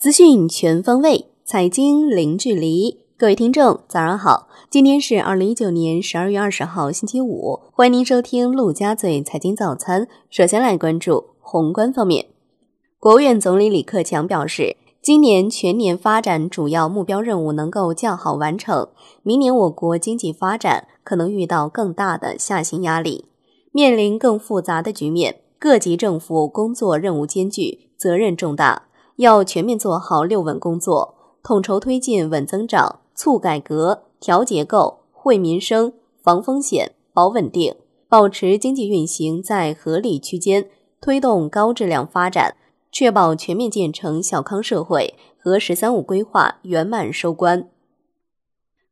资讯全方位，财经零距离。各位听众，早上好！今天是二零一九年十二月二十号，星期五。欢迎您收听陆家嘴财经早餐。首先来关注宏观方面，国务院总理李克强表示，今年全年发展主要目标任务能够较好完成，明年我国经济发展可能遇到更大的下行压力，面临更复杂的局面，各级政府工作任务艰巨，责任重大。要全面做好六稳工作，统筹推进稳增长、促改革、调结构、惠民生、防风险、保稳定，保持经济运行在合理区间，推动高质量发展，确保全面建成小康社会和“十三五”规划圆满收官。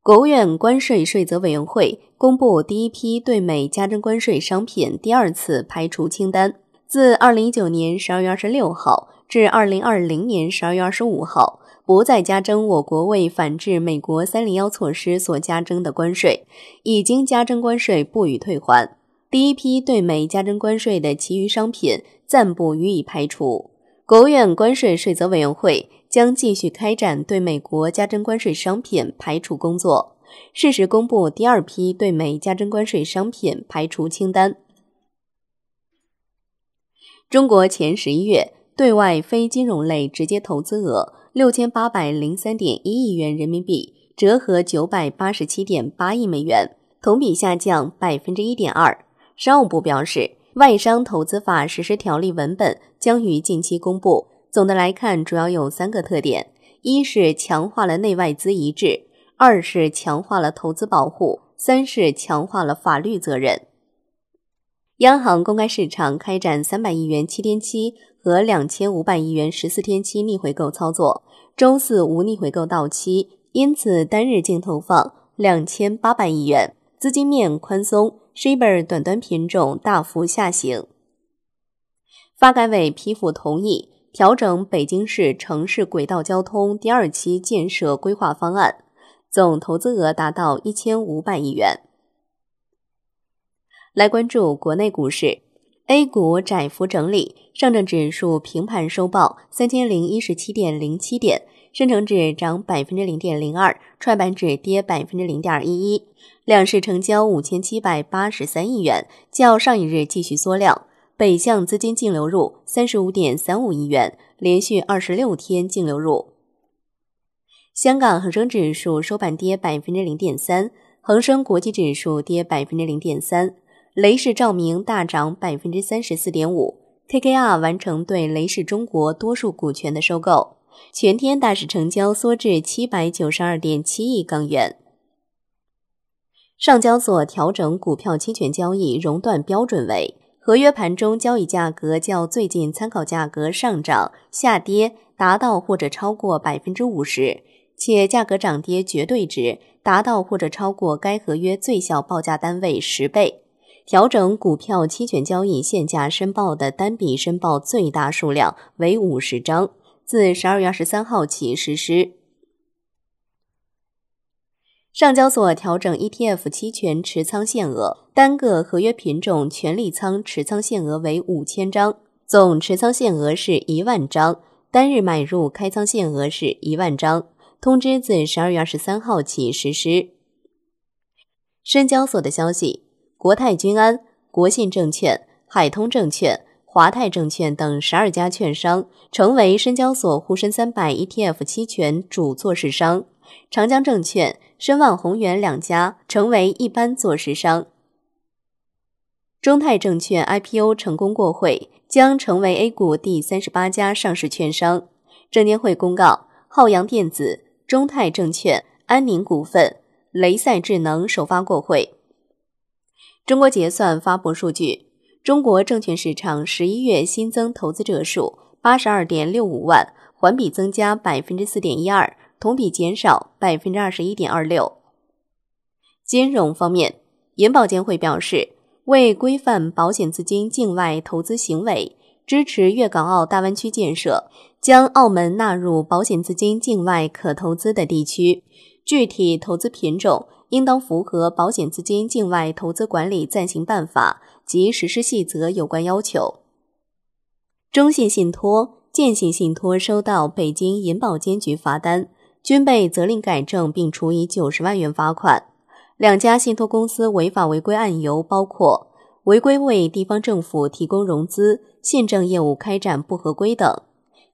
国务院关税税则委员会公布第一批对美加征关税商品第二次排除清单，自二零一九年十二月二十六号。至二零二零年十二月二十五号，不再加征我国为反制美国“三零幺”措施所加征的关税，已经加征关税不予退还。第一批对美加征关税的其余商品暂不予以排除。国务院关税税则委员会将继续开展对美国加征关税商品排除工作，适时公布第二批对美加征关税商品排除清单。中国前十一月。对外非金融类直接投资额六千八百零三点一亿元人民币，折合九百八十七点八亿美元，同比下降百分之一点二。商务部表示，外商投资法实施条例文本将于近期公布。总的来看，主要有三个特点：一是强化了内外资一致；二是强化了投资保护；三是强化了法律责任。央行公开市场开展三百亿元七天期和两千五百亿元十四天期逆回购操作，周四无逆回购到期，因此单日净投放两千八百亿元，资金面宽松，Shibor 短端品种大幅下行。发改委批复同意调整北京市城市轨道交通第二期建设规划方案，总投资额达到一千五百亿元。来关注国内股市，A 股窄幅整理，上证指数平盘收报三千零一十七点零七点，深成指涨百分之零点零二，创业板指跌百分之零点一一，两市成交五千七百八十三亿元，较上一日继续缩量，北向资金净流入三十五点三五亿元，连续二十六天净流入。香港恒生指数收盘跌百分之零点三，恒生国际指数跌百分之零点三。雷士照明大涨百分之三十四点五，KKR 完成对雷士中国多数股权的收购，全天大市成交缩至七百九十二点七亿港元。上交所调整股票期权交易熔断标准为：合约盘中交易价格较最近参考价格上涨、下跌达到或者超过百分之五十，且价格涨跌绝对值达到或者超过该合约最小报价单位十倍。调整股票期权交易限价申报的单笔申报最大数量为五十张，自十二月二十三号起实施。上交所调整 ETF 期权持仓限额，单个合约品种权利仓持仓限额为五千张，总持仓限额是一万张，单日买入开仓限额是一万张。通知自十二月二十三号起实施。深交所的消息。国泰君安、国信证券、海通证券、华泰证券等十二家券商成为深交所沪深三百 ETF 期权主做市商，长江证券、申万宏源两家成为一般做市商。中泰证券 IPO 成功过会，将成为 A 股第三十八家上市券商。证监会公告，浩洋电子、中泰证券、安宁股份、雷赛智能首发过会。中国结算发布数据，中国证券市场十一月新增投资者数八十二点六五万，环比增加百分之四点一二，同比减少百分之二十一点二六。金融方面，银保监会表示，为规范保险资金境外投资行为，支持粤港澳大湾区建设，将澳门纳入保险资金境外可投资的地区，具体投资品种。应当符合保险资金境外投资管理暂行办法及实施细则有关要求。中信信托建信信托收到北京银保监局罚单，均被责令改正并处以九十万元罚款。两家信托公司违法违规案由包括违规为地方政府提供融资、信证业务开展不合规等。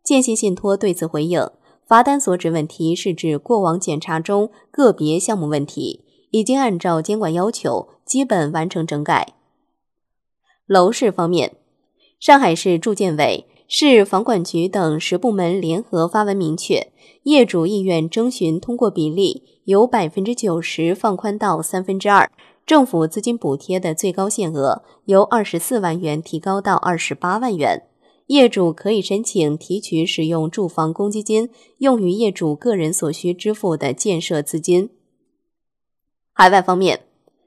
建信信托对此回应，罚单所指问题是指过往检查中个别项目问题，已经按照监管要求基本完成整改。楼市方面，上海市住建委。市房管局等十部门联合发文明确，业主意愿征询通过比例由百分之九十放宽到三分之二，政府资金补贴的最高限额由二十四万元提高到二十八万元，业主可以申请提取使用住房公积金用于业主个人所需支付的建设资金。海外方面，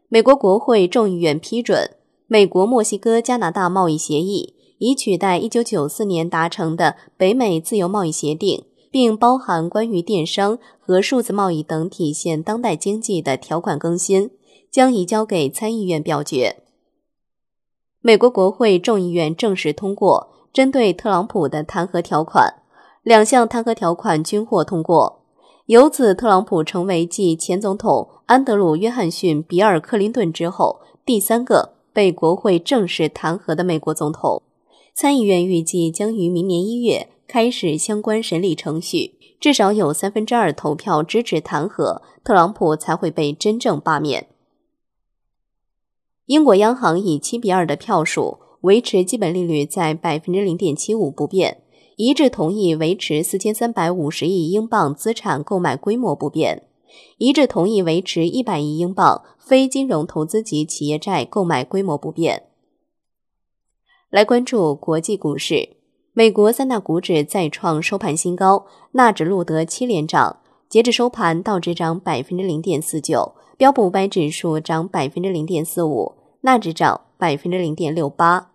美国国会众议院批准美国墨西哥加拿大贸易协议。以取代1994年达成的北美自由贸易协定，并包含关于电商和数字贸易等体现当代经济的条款更新，将移交给参议院表决。美国国会众议院正式通过针对特朗普的弹劾条款，两项弹劾条款均获通过，由此特朗普成为继前总统安德鲁·约翰逊·比尔·克林顿之后第三个被国会正式弹劾的美国总统。参议院预计将于明年一月开始相关审理程序，至少有三分之二投票支持弹劾特朗普，才会被真正罢免。英国央行以七比二的票数维持基本利率在百分之零点七五不变，一致同意维持四千三百五十亿英镑资产购买规模不变，一致同意维持一百亿英镑非金融投资级企业债购买规模不变。来关注国际股市，美国三大股指再创收盘新高，纳指录得七连涨。截至收盘，道指涨百分之零点四九，标普五百指数涨百分之零点四五，纳指涨百分之零点六八。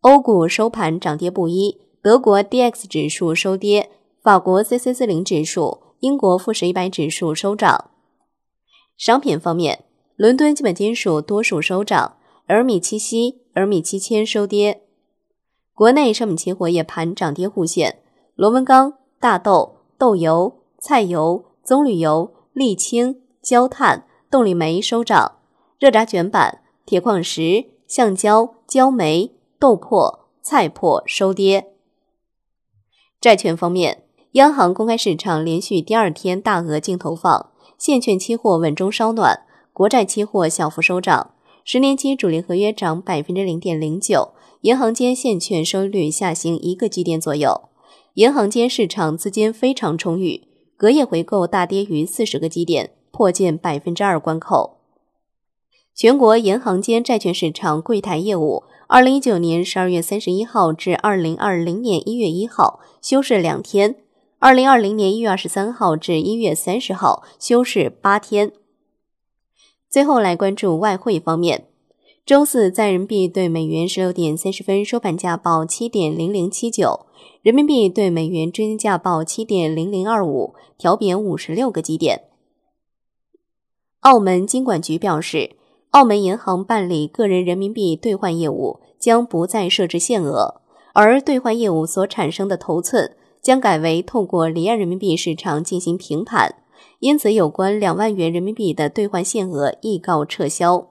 欧股收盘涨跌不一，德国 D X 指数收跌，法国 C C 四零指数、英国富时一百指数收涨。商品方面，伦敦基本金属多数收涨，而米七锡。而米七千收跌，国内商品期货夜盘涨跌互现，螺纹钢、大豆、豆油、菜油、棕榈油、沥青、焦炭、动力煤收涨，热轧卷板、铁矿石、橡胶、焦煤、豆粕、菜粕收跌。债券方面，央行公开市场连续第二天大额净投放，现券期货稳中稍暖，国债期货小幅收涨。十年期主力合约涨百分之零点零九，银行间现券收益率下行一个基点左右。银行间市场资金非常充裕，隔夜回购大跌逾四十个基点，破近百分之二关口。全国银行间债券市场柜台业务，二零一九年十二月三十一号至二零二零年一月一号休市两天，二零二零年一月二十三号至一月三十号休市八天。最后来关注外汇方面，周四在人民币对美元十六点三十分收盘价报七点零零七九，人民币对美元中间价报七点零零二五，调贬五十六个基点。澳门金管局表示，澳门银行办理个人人民币兑换业务将不再设置限额，而兑换业务所产生的头寸将改为透过离岸人民币市场进行平盘。因此，有关两万元人民币的兑换限额亦告撤销。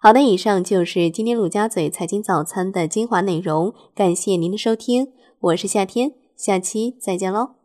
好的，以上就是今天陆家嘴财经早餐的精华内容，感谢您的收听，我是夏天，下期再见喽。